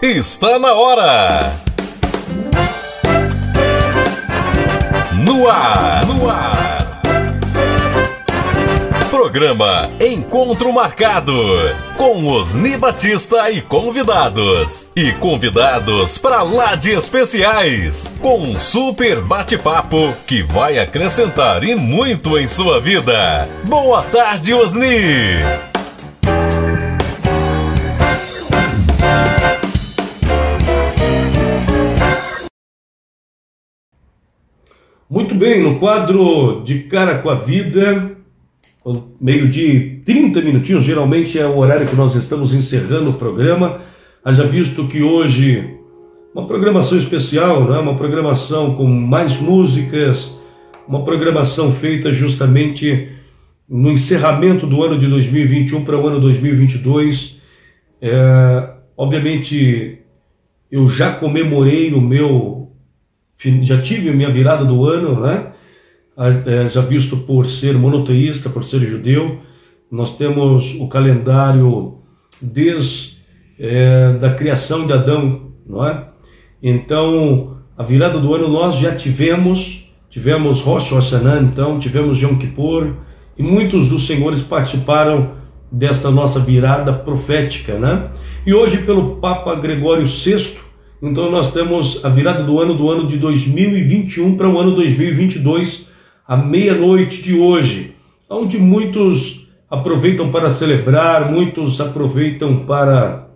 Está na hora! No ar, no ar! Programa Encontro Marcado com Osni Batista e convidados. E convidados para lá de especiais. Com um super bate-papo que vai acrescentar e muito em sua vida. Boa tarde, Osni! Muito bem, no quadro de cara com a vida, meio de 30 minutinhos, geralmente é o horário que nós estamos encerrando o programa. Haja visto que hoje uma programação especial, né? uma programação com mais músicas, uma programação feita justamente no encerramento do ano de 2021 para o ano 2022. É, obviamente, eu já comemorei o meu já tive minha virada do ano, né? É, já visto por ser monoteísta, por ser judeu. Nós temos o calendário desde é, da criação de Adão, não é? Então, a virada do ano nós já tivemos, tivemos Rosh Hashanah, então, tivemos Yom Kippur, e muitos dos senhores participaram desta nossa virada profética, né? E hoje, pelo Papa Gregório VI, então nós temos a virada do ano do ano de 2021 para o ano 2022, à meia-noite de hoje, onde muitos aproveitam para celebrar, muitos aproveitam para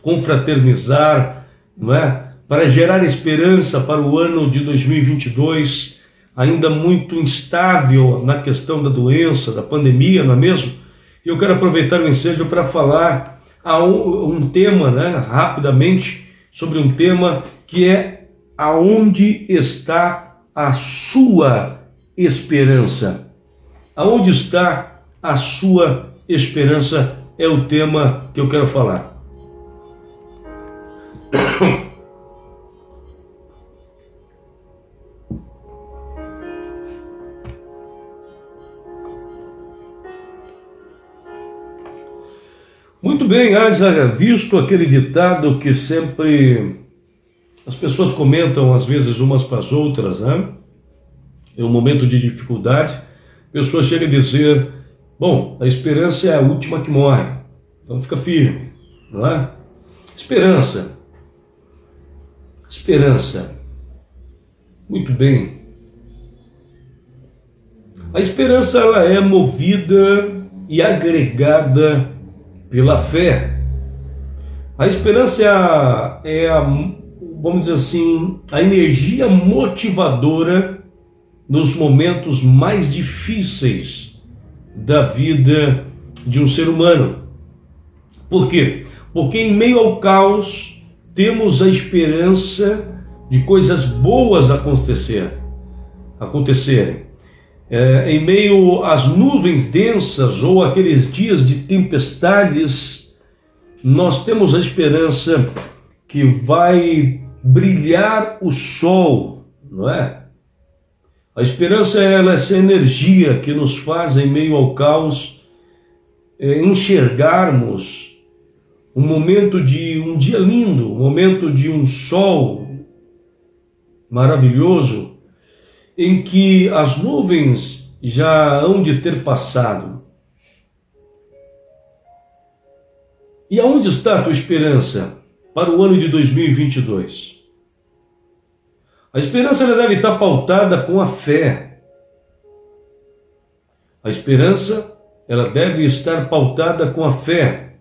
confraternizar, não é? Para gerar esperança para o ano de 2022, ainda muito instável na questão da doença, da pandemia, não é mesmo? E eu quero aproveitar o ensejo para falar a um, um tema, né, rapidamente, sobre um tema que é aonde está a sua esperança? Aonde está a sua esperança? É o tema que eu quero falar. Muito bem, haja visto aquele ditado que sempre as pessoas comentam às vezes umas para as outras, né? Em um momento de dificuldade, a pessoa chega a dizer: Bom, a esperança é a última que morre, então fica firme, não é? Esperança. Esperança. Muito bem. A esperança ela é movida e agregada pela fé. A esperança é a, é a, vamos dizer assim, a energia motivadora nos momentos mais difíceis da vida de um ser humano. Por quê? Porque em meio ao caos temos a esperança de coisas boas acontecer, acontecerem é, em meio às nuvens densas ou aqueles dias de tempestades, nós temos a esperança que vai brilhar o sol, não é? A esperança é essa energia que nos faz, em meio ao caos, é, enxergarmos um momento de um dia lindo, um momento de um sol maravilhoso, em que as nuvens já hão de ter passado. E aonde está a tua esperança para o ano de 2022? A esperança deve estar pautada com a fé. A esperança ela deve estar pautada com a fé.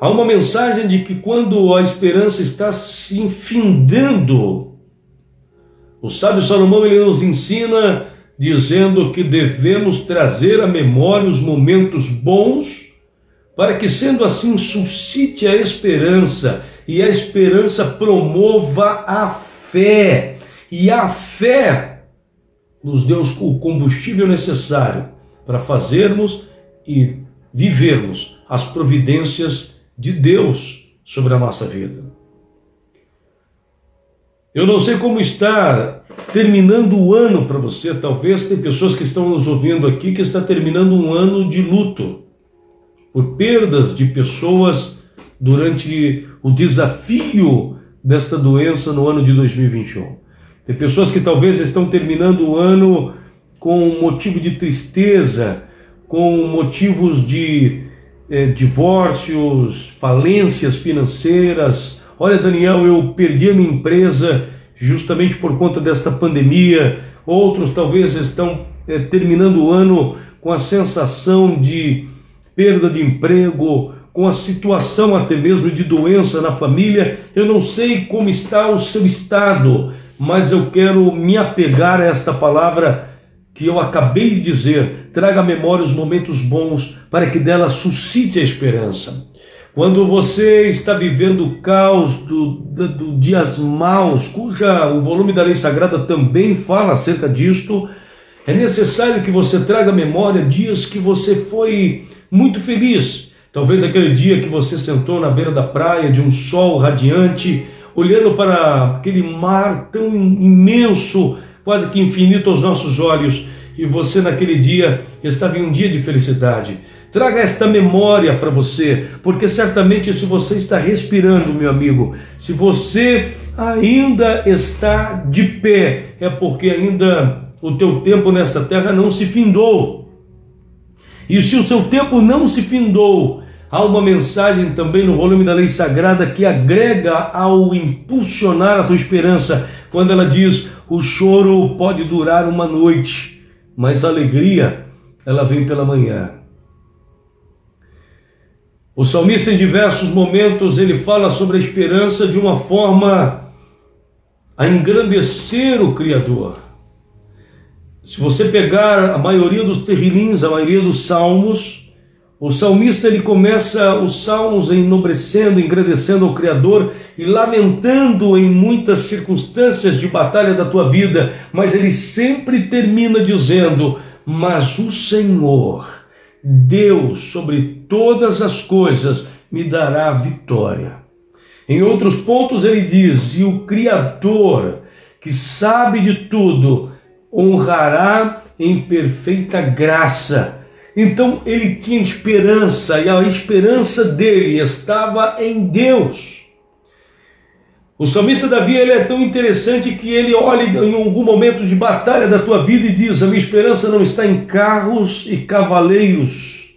Há uma mensagem de que quando a esperança está se infindando o sábio Salomão ele nos ensina dizendo que devemos trazer à memória os momentos bons, para que sendo assim suscite a esperança e a esperança promova a fé. E a fé nos deu o combustível necessário para fazermos e vivermos as providências de Deus sobre a nossa vida. Eu não sei como está terminando o ano para você. Talvez tem pessoas que estão nos ouvindo aqui que está terminando um ano de luto por perdas de pessoas durante o desafio desta doença no ano de 2021. Tem pessoas que talvez estão terminando o ano com motivo de tristeza, com motivos de eh, divórcios, falências financeiras. Olha, Daniel, eu perdi a minha empresa justamente por conta desta pandemia. Outros talvez estão eh, terminando o ano com a sensação de perda de emprego, com a situação até mesmo de doença na família. Eu não sei como está o seu estado, mas eu quero me apegar a esta palavra que eu acabei de dizer. Traga à memória os momentos bons para que dela suscite a esperança. Quando você está vivendo o caos do, do, do dias maus, cuja o volume da lei sagrada também fala acerca disto, é necessário que você traga à memória dias que você foi muito feliz. Talvez aquele dia que você sentou na beira da praia de um sol radiante, olhando para aquele mar tão imenso, quase que infinito aos nossos olhos, e você naquele dia estava em um dia de felicidade. Traga esta memória para você, porque certamente se você está respirando, meu amigo, se você ainda está de pé, é porque ainda o teu tempo nesta terra não se findou. E se o seu tempo não se findou, há uma mensagem também no volume da lei sagrada que agrega ao impulsionar a tua esperança, quando ela diz: o choro pode durar uma noite, mas a alegria ela vem pela manhã. O salmista em diversos momentos ele fala sobre a esperança de uma forma a engrandecer o Criador. Se você pegar a maioria dos terrilins, a maioria dos salmos, o salmista ele começa os salmos enobrecendo, engrandecendo ao Criador e lamentando em muitas circunstâncias de batalha da tua vida, mas ele sempre termina dizendo: Mas o Senhor, Deus sobre todas as coisas, me dará vitória. Em outros pontos ele diz: E o Criador, que sabe de tudo, honrará em perfeita graça. Então ele tinha esperança e a esperança dele estava em Deus. O salmista Davi ele é tão interessante que ele olha em algum momento de batalha da tua vida e diz: A minha esperança não está em carros e cavaleiros,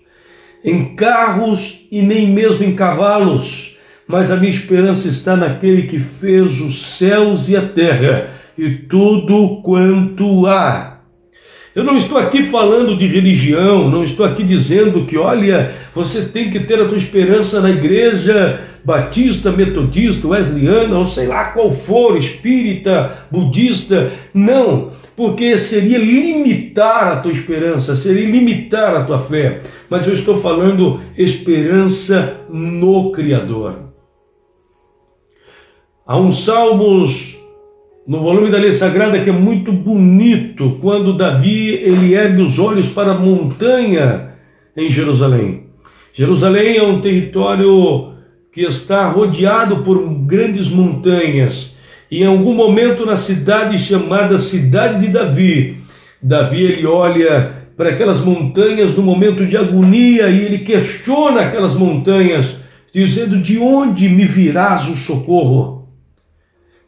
em carros e nem mesmo em cavalos, mas a minha esperança está naquele que fez os céus e a terra e tudo quanto há. Eu não estou aqui falando de religião, não estou aqui dizendo que, olha, você tem que ter a tua esperança na igreja batista, metodista, wesleyana, ou sei lá qual for, espírita, budista. Não, porque seria limitar a tua esperança, seria limitar a tua fé. Mas eu estou falando esperança no Criador. Há uns salmos no volume da lei sagrada que é muito bonito quando Davi ele ergue os olhos para a montanha em Jerusalém. Jerusalém é um território que está rodeado por grandes montanhas e em algum momento na cidade chamada cidade de Davi, Davi ele olha para aquelas montanhas no momento de agonia e ele questiona aquelas montanhas dizendo de onde me virás o socorro?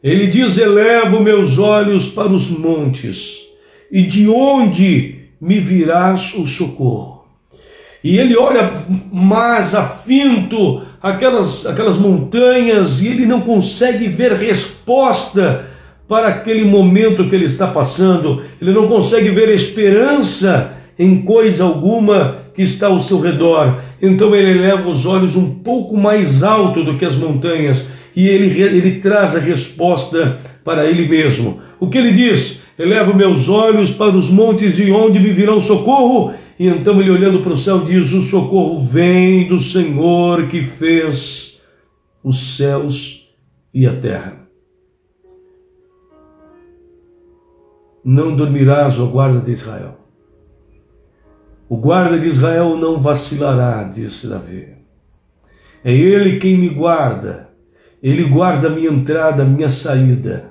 Ele diz: Elevo meus olhos para os montes, e de onde me virás o socorro? E ele olha mais afinto aquelas, aquelas montanhas e ele não consegue ver resposta para aquele momento que ele está passando, ele não consegue ver esperança em coisa alguma que está ao seu redor. Então ele leva os olhos um pouco mais alto do que as montanhas e ele, ele traz a resposta para ele mesmo. O que ele diz? Elevo meus olhos para os montes de onde me virá o socorro. E então ele olhando para o céu diz: O socorro vem do Senhor que fez os céus e a terra. Não dormirás, ó guarda de Israel. O guarda de Israel não vacilará, disse Davi. É ele quem me guarda ele guarda a minha entrada, a minha saída.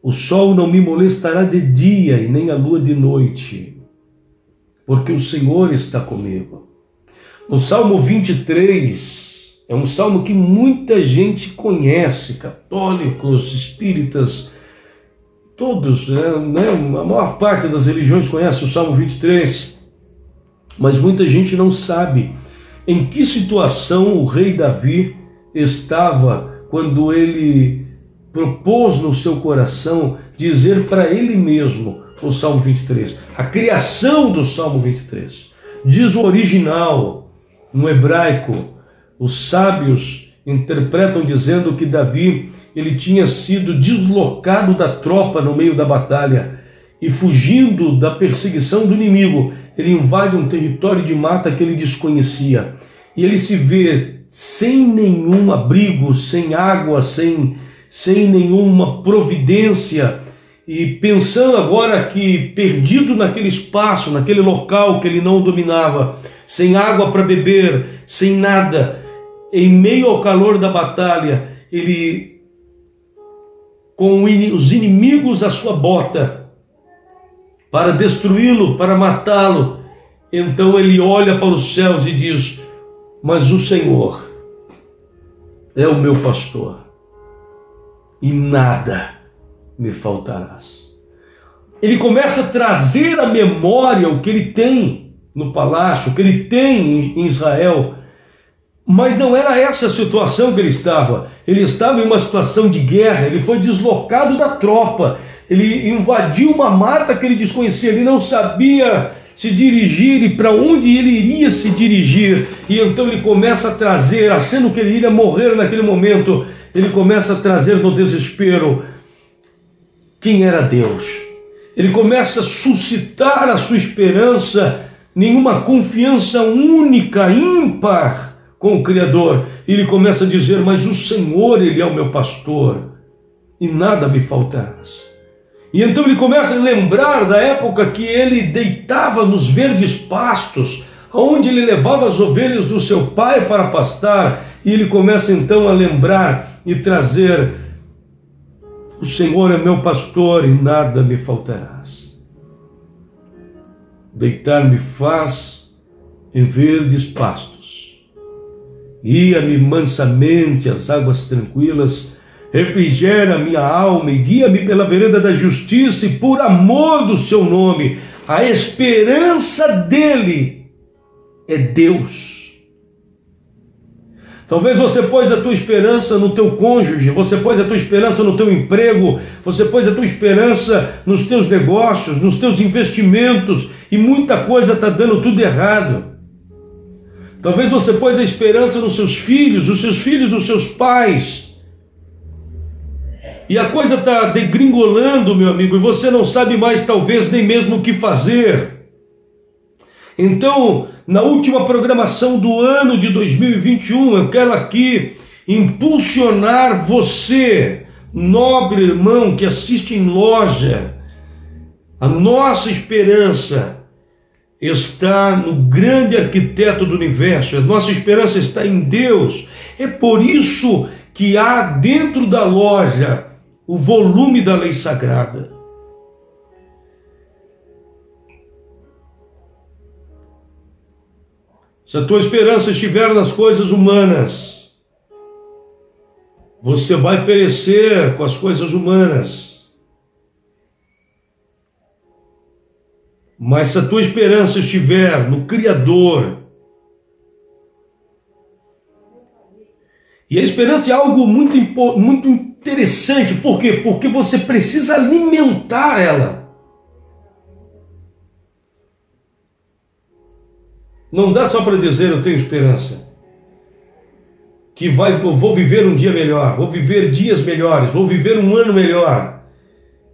O sol não me molestará de dia e nem a lua de noite, porque o Senhor está comigo. No Salmo 23, É um salmo que muita gente conhece, católicos, espíritas, todos, né, né, a maior parte das religiões conhece o Salmo 23, mas muita gente não sabe em que situação o rei Davi estava quando ele propôs no seu coração dizer para ele mesmo o Salmo 23, a criação do Salmo 23. Diz o original, no hebraico, os sábios interpretam dizendo que Davi ele tinha sido deslocado da tropa no meio da batalha e fugindo da perseguição do inimigo, ele invade um território de mata que ele desconhecia. E ele se vê sem nenhum abrigo, sem água, sem, sem nenhuma providência, e pensando agora que perdido naquele espaço, naquele local que ele não dominava, sem água para beber, sem nada, em meio ao calor da batalha, ele com os inimigos à sua bota, para destruí-lo, para matá-lo. Então ele olha para os céus e diz: Mas o Senhor é o meu pastor, e nada me faltarás. Ele começa a trazer à memória o que ele tem no palácio, o que ele tem em Israel, mas não era essa a situação que ele estava. Ele estava em uma situação de guerra, ele foi deslocado da tropa, ele invadiu uma mata que ele desconhecia, ele não sabia se dirigir e para onde ele iria se dirigir. E então ele começa a trazer, achando que ele iria morrer naquele momento, ele começa a trazer no desespero quem era Deus. Ele começa a suscitar a sua esperança, nenhuma confiança única, ímpar com o Criador. Ele começa a dizer: Mas o Senhor, Ele é o meu pastor, e nada me faltarás. E então ele começa a lembrar da época que ele deitava nos verdes pastos, onde ele levava as ovelhas do seu pai para pastar, e ele começa então a lembrar e trazer: O Senhor é meu pastor e nada me faltarás. Deitar-me faz em verdes pastos Guia-me mansamente às águas tranquilas, refrigera minha alma e guia-me pela vereda da justiça e por amor do seu nome. A esperança dele é Deus. Talvez você pôs a tua esperança no teu cônjuge, você pôs a tua esperança no teu emprego, você pôs a tua esperança nos teus negócios, nos teus investimentos e muita coisa está dando tudo errado. Talvez você pôs a esperança nos seus filhos, os seus filhos, os seus pais. E a coisa está degringolando, meu amigo, e você não sabe mais, talvez, nem mesmo o que fazer. Então, na última programação do ano de 2021, eu quero aqui impulsionar você, nobre irmão que assiste em loja, a nossa esperança está no grande arquiteto do universo, a nossa esperança está em Deus. É por isso que há dentro da loja o volume da lei sagrada. Se a tua esperança estiver nas coisas humanas, você vai perecer com as coisas humanas. Mas se a tua esperança estiver no Criador, e a esperança é algo muito, muito interessante, por quê? Porque você precisa alimentar ela. Não dá só para dizer eu tenho esperança. Que vai, eu vou viver um dia melhor, vou viver dias melhores, vou viver um ano melhor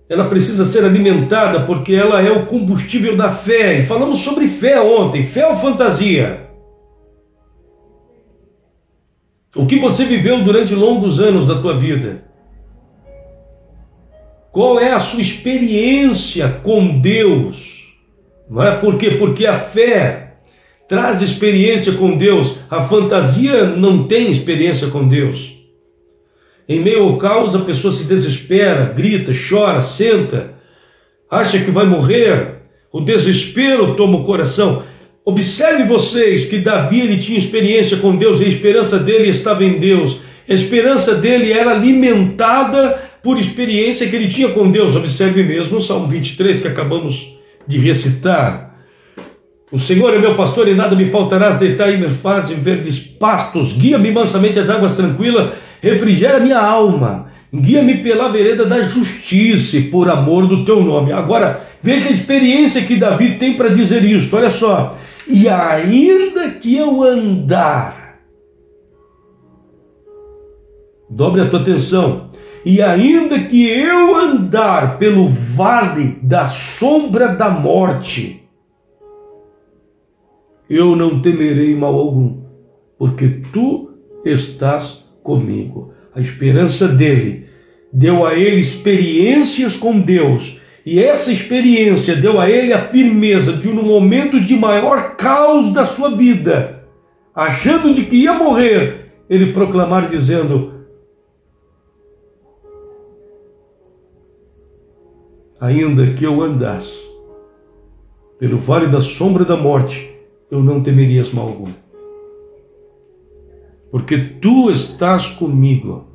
ela precisa ser alimentada porque ela é o combustível da fé. E falamos sobre fé ontem. Fé ou fantasia? O que você viveu durante longos anos da tua vida? Qual é a sua experiência com Deus? Não é por quê? Porque a fé traz experiência com Deus. A fantasia não tem experiência com Deus. Em meio ao caos, a pessoa se desespera, grita, chora, senta, acha que vai morrer. O desespero toma o coração. Observe vocês que Davi ele tinha experiência com Deus e a esperança dele estava em Deus. A esperança dele era alimentada por experiência que ele tinha com Deus. Observe mesmo o Salmo 23 que acabamos de recitar. O Senhor é meu pastor e nada me faltarás, deitar e me faz em verdes pastos, guia-me mansamente às águas tranquilas, refrigera minha alma, guia-me pela vereda da justiça por amor do teu nome. Agora, veja a experiência que Davi tem para dizer isso, olha só. E ainda que eu andar, dobre a tua atenção, e ainda que eu andar pelo vale da sombra da morte, eu não temerei mal algum, porque tu estás comigo. A esperança dele deu a ele experiências com Deus, e essa experiência deu a ele a firmeza de, no momento de maior caos da sua vida, achando de que ia morrer, ele proclamar dizendo: ainda que eu andasse pelo vale da sombra da morte, eu não temerias mal algum. Porque tu estás comigo,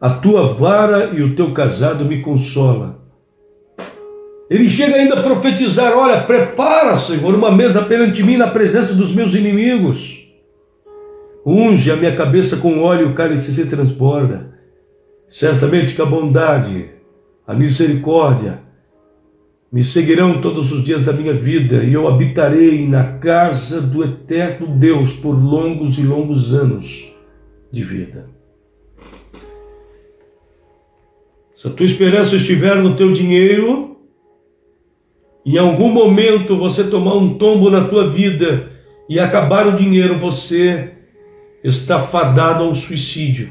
a tua vara e o teu casado me consola. Ele chega ainda a profetizar: Olha, prepara, Senhor, uma mesa perante mim na presença dos meus inimigos. Unge a minha cabeça com óleo, o cálice se transborda. Certamente que a bondade a misericórdia me seguirão todos os dias da minha vida e eu habitarei na casa do eterno Deus por longos e longos anos de vida. Se a tua esperança estiver no teu dinheiro, em algum momento você tomar um tombo na tua vida e acabar o dinheiro, você está fadado ao suicídio.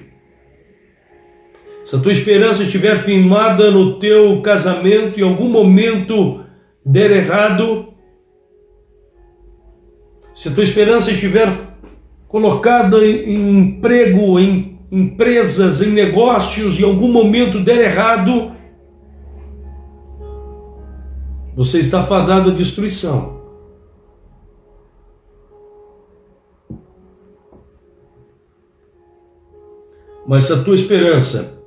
Se a tua esperança estiver firmada no teu casamento em algum momento der errado, se a tua esperança estiver colocada em emprego, em empresas, em negócios em algum momento der errado, você está fadado à destruição. Mas a tua esperança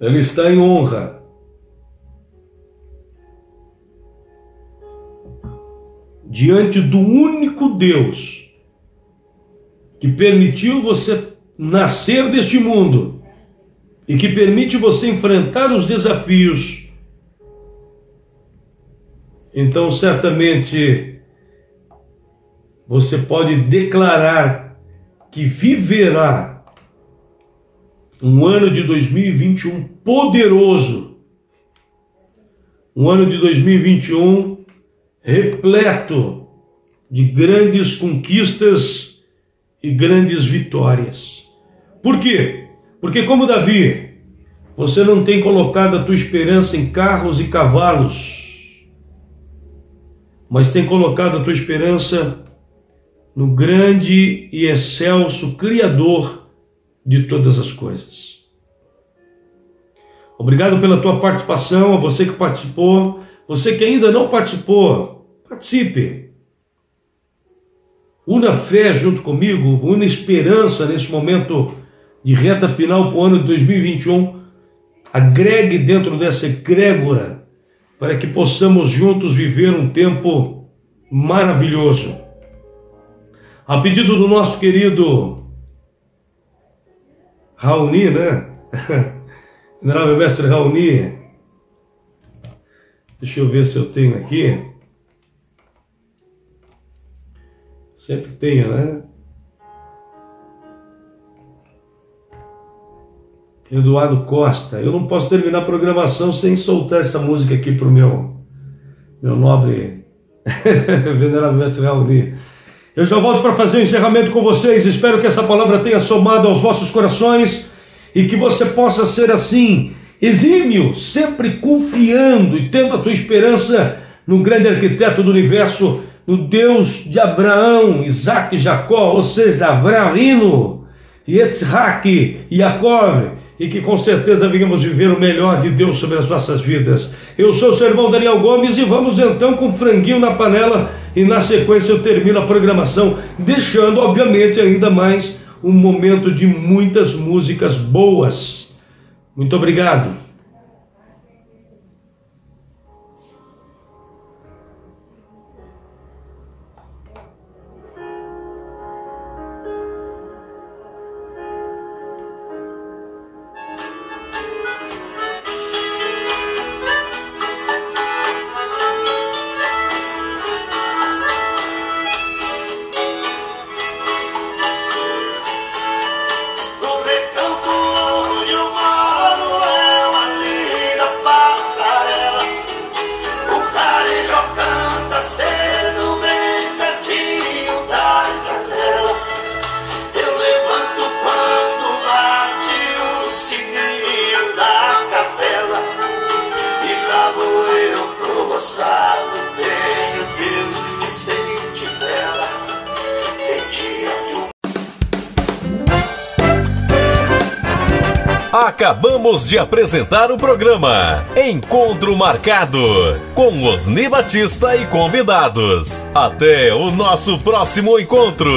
ela está em honra. Diante do único Deus que permitiu você nascer deste mundo e que permite você enfrentar os desafios, então certamente você pode declarar que viverá um ano de 2021 poderoso, um ano de 2021 repleto de grandes conquistas e grandes vitórias. Por quê? Porque, como Davi, você não tem colocado a tua esperança em carros e cavalos, mas tem colocado a tua esperança no grande e excelso Criador de todas as coisas. Obrigado pela tua participação, a você que participou, você que ainda não participou, participe. Una fé junto comigo, una esperança nesse momento de reta final para o ano de 2021. Agregue dentro dessa egrégora para que possamos juntos viver um tempo maravilhoso. A pedido do nosso querido Raoni, né? Venerável mestre Raoni. Deixa eu ver se eu tenho aqui. Sempre tenho, né? Eduardo Costa. Eu não posso terminar a programação sem soltar essa música aqui para o meu, meu nobre venerável mestre Raoni. Eu já volto para fazer o encerramento com vocês. Espero que essa palavra tenha somado aos vossos corações e que você possa ser assim, exímio, sempre confiando e tendo a tua esperança no grande arquiteto do universo, no Deus de Abraão, Isaac e Jacó, ou seja, Avraham, Yitzhak, Yaakov, e que com certeza venhamos viver o melhor de Deus sobre as nossas vidas. Eu sou o seu irmão Daniel Gomes e vamos então com franguinho na panela e na sequência eu termino a programação, deixando obviamente ainda mais um momento de muitas músicas boas. Muito obrigado. Acabamos de apresentar o programa Encontro Marcado com Osni Batista e convidados. Até o nosso próximo encontro.